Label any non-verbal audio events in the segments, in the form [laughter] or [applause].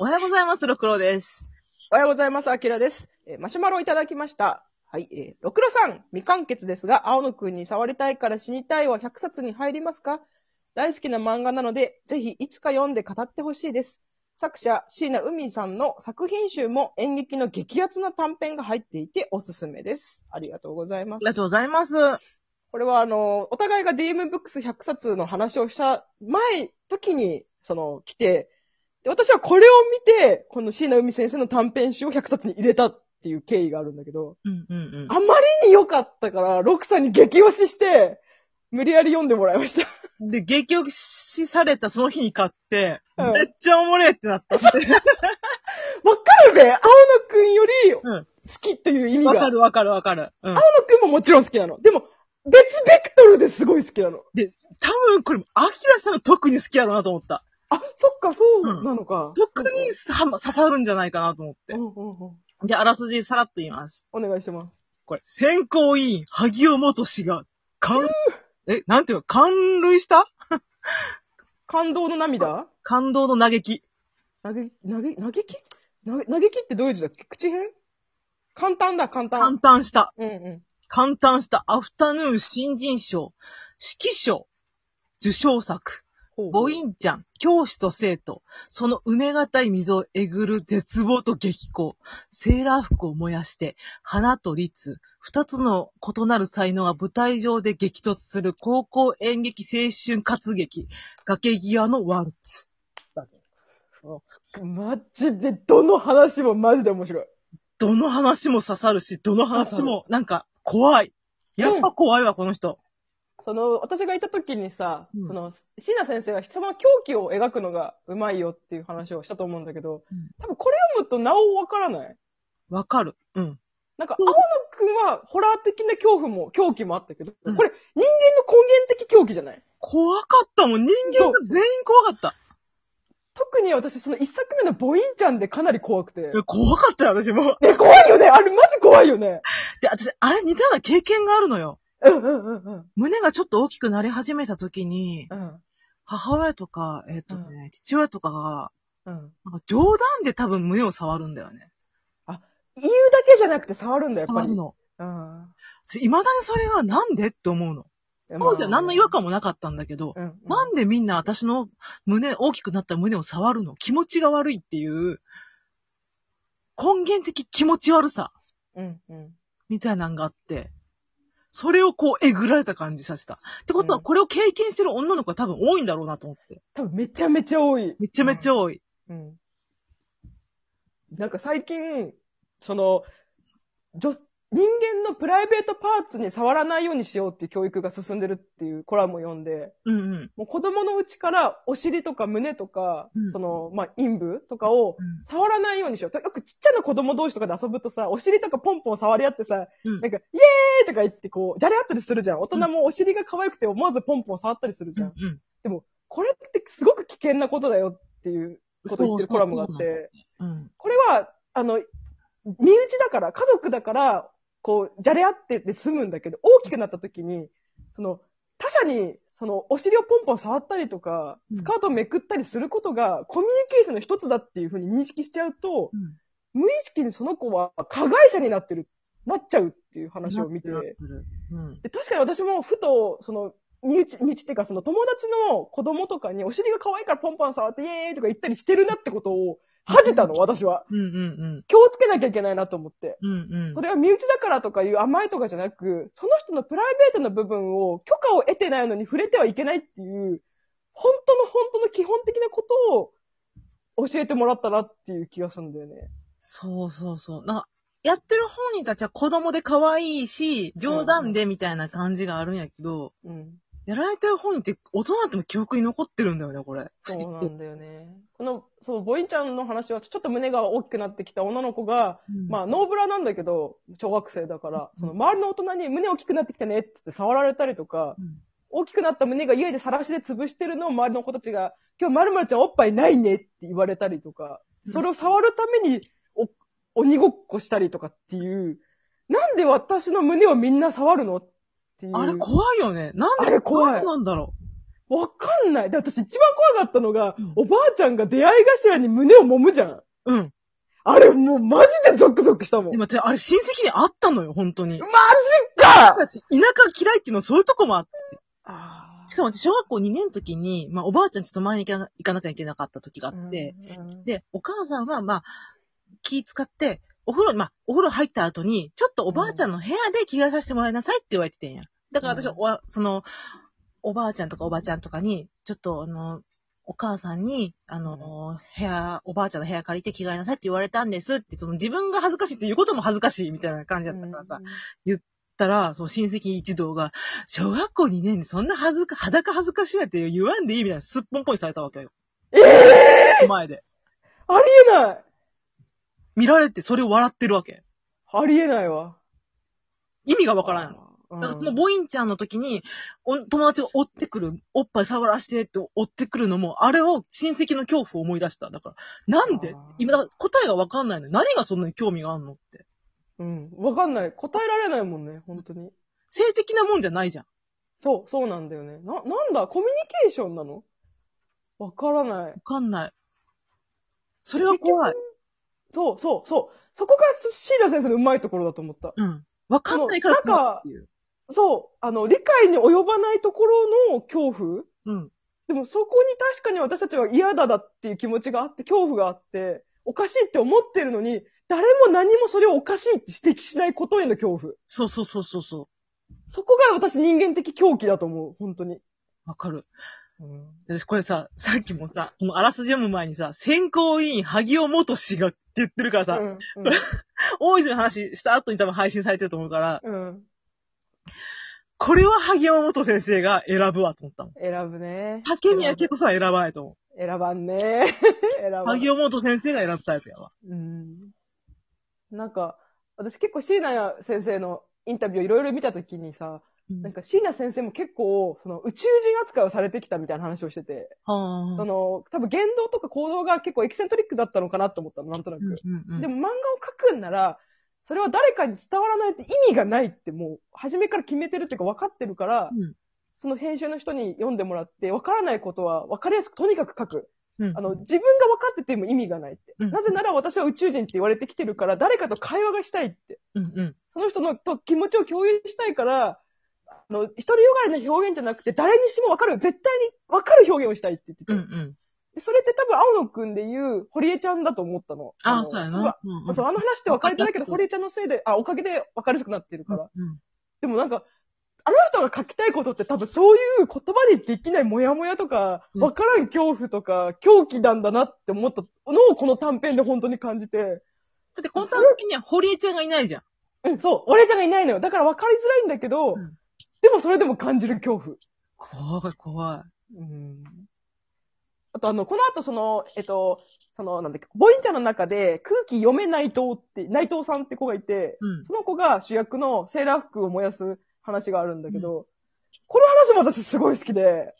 おはようございます、ろくろです。おはようございます、あきらです。えーマシュマロいただきました。はい、えー、ろくろさん、未完結ですが、青野くんに触りたいから死にたいは100冊に入りますか？大好きな漫画なので、ぜひいつか読んで語ってほしいです。作者、椎名海さんの作品集も演劇の激アツな短編が入っていておすすめです。ありがとうございますあり。がとうございます。これはあの、お互いが DM ブックス100冊の話をした前、時に、その、来て、で、私はこれを見て、この椎名海先生の短編集を100冊に入れたっていう経緯があるんだけど、うんうんうん。あまりに良かったから、ロクさんに激推しして、無理やり読んでもらいました。で、激推しされたその日に買って、うんめっちゃおもれえってなったって。わかるべ青野くんより好うんきっていう意味が。わかるわかるわかる。うん。青野くんももちろん好きなの。でも、別ベクトルですごい好きなの。多分これ、アキラさんの特に好きやろうなと思った。あ、そっか、そうなのか。特に刺さるんじゃないかなと思ってう。んうんうん。じゃあ、あらすじさらっと言います。お願いします。これ、選考委員、萩尾元氏が、感、え、なんていうの、感涙？し [laughs] た感動の涙？感動の嘆き。投げ、投げ、嘆き？投げ、嘆きってどういう字だっけ？口編？簡単だ、簡単。簡単した。うんうん。簡単したアフタヌーン新人賞、指揮賞、受賞作、ボインちゃん、教師と生徒、その埋めがたい溝をえぐる絶望と激高、セーラー服を燃やして、花と律、二つの異なる才能が舞台上で激突する高校演劇青春活劇、崖際のワルツ。マジで、どの話もマジで面白い。どの話も刺さるし、どの話もなんか怖い。やっぱ怖いわ、この人。その、私がいた時にさ、うんその、椎名先生はその狂気を描くのがうまいよっていう話をしたと思うんだけど、うん多分これ読むとなおわからない？わかる。うん。なんか、うん青野くんはホラー的な恐怖も、狂気もあったけど、うんこれ人間の根源的狂気じゃない？怖かったもん。人間が全員怖かった。特に私、その一作目のボインちゃんでかなり怖くて。え怖かったよ、私も。ね、怖いよねあれマジ怖いよねで、私、あれ似たような経験があるのよ。うんうんうんうん。胸がちょっと大きくなり始めた時に、うん。母親とか、えっ、とね、父親とかが、うん。なんか冗談で多分胸を触るんだよね。言うだけじゃなくて触るんだよ、やっぱり。触るの。うん。未だにそれがなんでって思うの。当時は何の違和感もなかったんだけど、うん。うん。なんでみんな私の胸、大きくなった胸を触るの？気持ちが悪いっていう、根源的気持ち悪さうん。うん。みたいなのがあって、それをこうえぐられた感じさせた。ってことはうんこれを経験してる女の子は多分多いんだろうなと思って。多分めちゃめちゃ多い。めちゃめちゃ多い。うん。なんか最近、その、女、人間のプライベートパーツに触らないようにしようっていう教育が進んでるっていうコラムを読んで、うんうん。もう子供のうちからお尻とか胸とか、うんその、まあ、陰部とかをうん触らないようにしよう。よくちっちゃな子供同士とかで遊ぶとさ、お尻とかポンポン触り合ってさ、うんなんか、イエーイとか言ってこう、じゃれ合ったりするじゃん。大人もお尻が可愛くて思わずポンポン触ったりするじゃん。うん。これってすごく危険なことだよっていうことを言ってるコラムがあって、うん。これは、あの、身内だから、家族だから、こう、じゃれ合ってて済むんだけど、大きくなった時に、その、他者に、その、お尻をポンポン触ったりとかう、ん。スカートをめくったりすることが、コミュニケーションの一つだっていうふうに認識しちゃうと、うん。無意識にその子は加害者になってる、なっちゃうっていう話を見て、てうん。で、確かに私もふと、その、身内、身内っていうか、その友達の子供とかにお尻が可愛いからポンポン触ってイエーイとか言ったりしてるなってことを恥じたの、私は。うんうん気をつけなきゃいけないなと思って。うん。うんうん。それは身内だからとかいう甘いとかじゃなく、その人のプライベートな部分を許可を得てないのに触れてはいけないっていう、本当の本当の基本的なことを教えてもらったなっていう気がするんだよね。そうそうそう。なんか、やってる本人たちは子供で可愛いし、冗談でみたいな感じがあるんやけど、うん。やられてる本人って大人になっても記憶に残ってるんだよね、これ。そうなんだよね。この、そう、ボインちゃんの話は、ちょっと胸が大きくなってきた女の子が、まあ、ノーブラなんだけど、小学生だから、その周りの大人に胸大きくなってきたねって言って触られたりとか、うん大きくなった胸が家で晒しで潰してるのを周りの子たちが、今日まるまるちゃんおっぱいないねって言われたりとか、それを触るためにお鬼ごっこしたりとかっていう、なんで私の胸をみんな触るのっていう。あれ怖いよね。なんで怖いなんでなんだろわかんない。で、私一番怖かったのが、うんおばあちゃんが出会い頭に胸を揉むじゃん。うん。あれもうマジでゾクゾクしたもん。でも、あれ親戚にあったのよ、本当にマ。ジか私、田舎嫌いっていうのそういうとこもあって。あしかも私、小学校2年の時に、まあ、おばあちゃんちょっと前に行かな行かなきゃいけなかった時があって、、うんで、お母さんは、まあ、気使って、お風呂、まあ、お風呂入った後に、ちょっとおばあちゃんの部屋で着替えさせてもらいなさいって言われててんや。だから私は、その、おばあちゃんとかおばちゃんとかに、ちょっと、あの、お母さんに、あの、部屋、おばあちゃんの部屋借りて着替えなさいって言われたんですって、その自分が恥ずかしいって言うことも恥ずかしいみたいな感じだったからさ、ったら、その親戚一同が、小学校2年でそんな恥ずか、裸恥ずかしいやって言わんでいいみたいなすっぽんぽいされたわけよ。ええ前で。ありえない見られてそれを笑ってるわけ。ありえないわ。意味がわからんの。うん。だからそのボインちゃんの時に、お友達が追ってくる、おっぱい触らしてって追ってくるのも、あれを親戚の恐怖を思い出した。だから、なんで？今、だから答えがわかんないのよ。何がそんなに興味があんのって。うん。わかんない。答えられないもんね、本当に。性的なもんじゃないじゃん。そう、そうなんだよね。な、なんだ？コミュニケーションなの？わからないわ。かんない。それが怖い。そう、そう、そう。そこがシーラ先生のうまいところだと思った。うん。わかんないからあの怖いっていう。そう、あの、理解に及ばないところの恐怖うん。でもそこに確かに私たちは嫌だだっていう気持ちがあって、恐怖があって、おかしいって思ってるのに、誰も何もそれをおかしいって指摘しないことへの恐怖。そうそうそうそうそう。そこが私人間的狂気だと思う、本当に。わかる。うん。私これさ、さっきもさ、このあらすじ読む前にさ、選考委員萩尾元氏がって言ってるからさ、うん。[laughs] 大泉の話した後に多分配信されてると思うから、うん。これは萩尾元先生が選ぶわと思ったもん。選ぶね。竹宮恵子さ選ばないと思選ばんね。[laughs] 選ばう。ん。萩尾元先生が選ぶタイプやわ。うん。なんか、私結構椎名先生のインタビューをいろいろ見たときにさ、なんか椎名先生も結構、その宇宙人扱いをされてきたみたいな話をしてて、はあ。その、多分言動とか行動が結構エキセントリックだったのかなと思ったの、なんとなく。うんうんうん、でも漫画を描くんなら、それは誰かに伝わらないと意味がないってもう、初めから決めてるっていうか分かってるから、うんその編集の人に読んでもらって、分からないことは分かりやすくとにかく書く。うん、あの、自分が分かってても意味がないって。うんなぜなら私は宇宙人って言われてきてるから、誰かと会話がしたいって。うんうん。その人のと気持ちを共有したいから、あの、独りよがりな表現じゃなくて、誰にしても分かる、絶対に分かる表現をしたいって言ってて。うんうん。でそれって多分青野くんで言う、堀江ちゃんだと思ったの。ああ、のそうやな。うんうんそう、あの話って分かりづらいけど、堀江ちゃんのせいで、あ、おかげで分かりやすくなってるから。うんでもなんか、あの人が書きたいことって多分そういう言葉にできないモヤモヤとか、うん分からん恐怖とか、狂気なんだなって思ったのをこの短編で本当に感じて、だって、この時には堀江ちゃんがいないじゃん。うん、そう、堀江ちゃんがいないのよ。だから分かりづらいんだけど、うんでもそれでも感じる恐怖。怖い、怖い。うんあとあの、この後その、えっと、その、なんだっけ、ボインちゃんの中で空気読め内藤って、内藤さんって子がいて、うん。その子が主役のセーラー服を燃やす話があるんだけど、この話も私すごい好きで、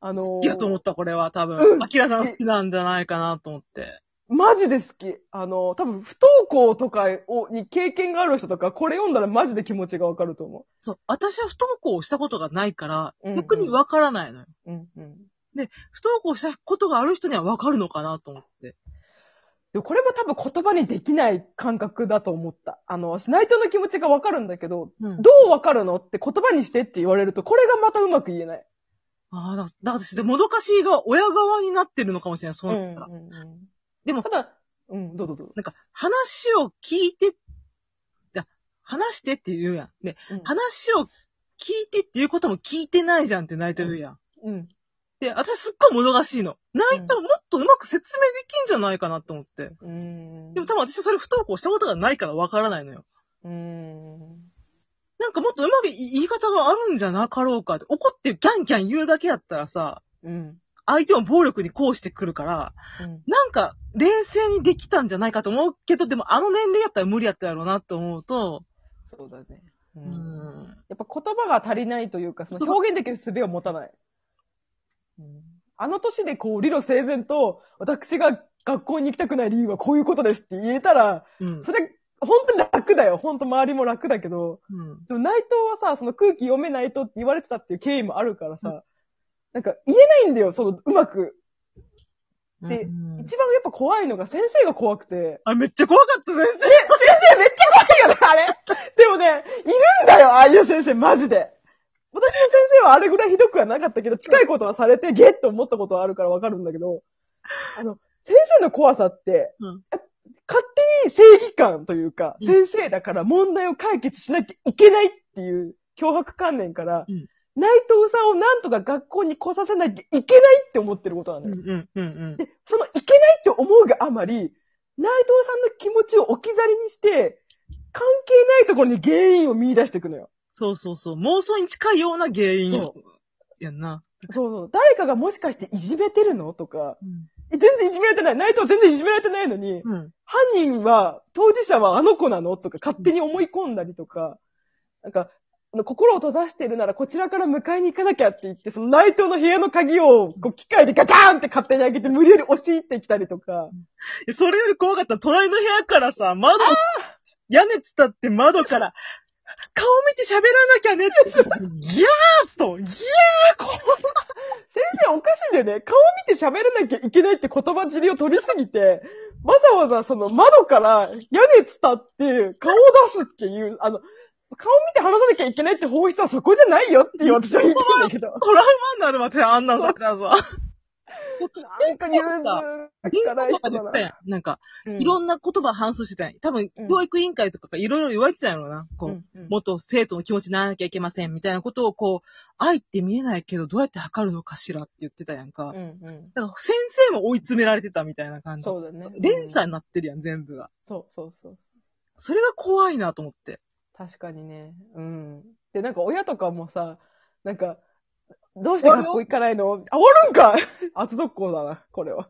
あのー好きやと思った、これは、多分。うんアキラさん好きなんじゃないかなと思って。マジで好き。あのー多分不登校とかをに経験がある人とか、これ読んだらマジで気持ちがわかると思そう。私は不登校したことがないから、うんうん逆にわからないのよ。う。うんうん。不登校したことがある人にはわかるのかなと思って。でもこれも多分言葉にできない感覚だと思った。あの、内藤の気持ちがわかるんだけど、うん。どうわかるのって言葉にしてって言われると、これがまたうまく言えない。ああ、だだから私、でもどかしいが親側になってるのかもしれない、そうなったら。うんうんうんでもた、だ、うん、どうぞどうぞ。なんか、話を聞いて、いや話してって言うやん。で、うん話を聞いてっていうことも聞いてないじゃんって泣いてるやん。うん。で、私すっごいもどかしいの。泣いたらもっとうまく説明できんじゃないかなと思って。うん。でも多分私それ不登校したことがないからわからないのよ。うん。なんかもっとうまく言い方があるんじゃなかろうかって。怒ってキャンキャン言うだけやったらさ、うん。相手も暴力にこうしてくるから、うん。なんか冷静にできたんじゃないかと思うけど、でもあの年齢やったら無理やったやろうなと思うと、そうだね。うう。ん。やっぱ言葉が足りないというか、その表現できる術を持たない。うんあの年でこう、理路整然と、私が学校に行きたくない理由はこういうことですって言えたら、うん。それ、本当に楽だよ。本当周りも楽だけど、うん。でも内藤はさ、その空気読めないとって言われてたっていう経緯もあるからさ、なんか言えないんだよ、その、うまく。でうん一番やっぱ怖いのが先生が怖くて。あ、めっちゃ怖かった、先生。先生めっちゃ怖いよね、あれ。でもね、いるんだよ、ああいう先生、マジで。私の先生はあれぐらいひどくはなかったけど、近いことはされて、ゲッと思ったことはあるからわかるんだけど、あの、先生の怖さって、うん勝手に正義感というか、うん先生だから問題を解決しなきゃいけないっていう脅迫観念から、うん内藤さんをなんとか学校に来させなきゃいけないって思ってることなのよ。うんうんうんうん。で、そのいけないって思うがあまり、内藤さんの気持ちを置き去りにして、関係ないところに原因を見出していくのよ。そうそうそう。妄想に近いような原因そやんな。そうそう。誰かがもしかしていじめてるのとか、うん。え全然いじめられてない。内藤全然いじめられてないのに、うん。犯人は、当事者はあの子なのとか勝手に思い込んだりとか、なんか、心を閉ざしてるならこちらから迎えに行かなきゃって言って、その内藤の部屋の鍵を、こう、機械でガチャーンって勝手に開けて無理やり押し入ってきたりとか、[laughs] それより怖かった。隣の部屋からさ、窓、屋根伝って窓から、顔見て喋らなきゃねって、ギャーッつと、ギャーこ先生おかしいんだよね。顔見て喋らなきゃいけないって言葉尻を取りすぎて、わざわざその窓から屋根伝って顔を出すっていう、あの、顔見て話さなきゃいけないって法律はそこじゃないよっていう私は言ってるんだけど。トラウマになるわ、私あんなんささ。なんかニュース言とかで言ったやん。なんか、いろんんな言葉反数してたやん。多分うん、教育委員会とかがいろいろ言われてたやろな。こう、うんうんもっと生徒の気持ちにならなきゃいけません、みたいなことをこう、愛って見えないけど、どうやって測るのかしらって言ってたやんか。うんうん。だから先生も追い詰められてたみたいな感じ。そうだね。連鎖うんになってるやん、全部が。そうそうそう。それが怖いなと思って。確かにね。うん。で、なんか親とかもさ、なんか、どうして学校行かないの？あ、おるんか [laughs] 厚続行だな、これは。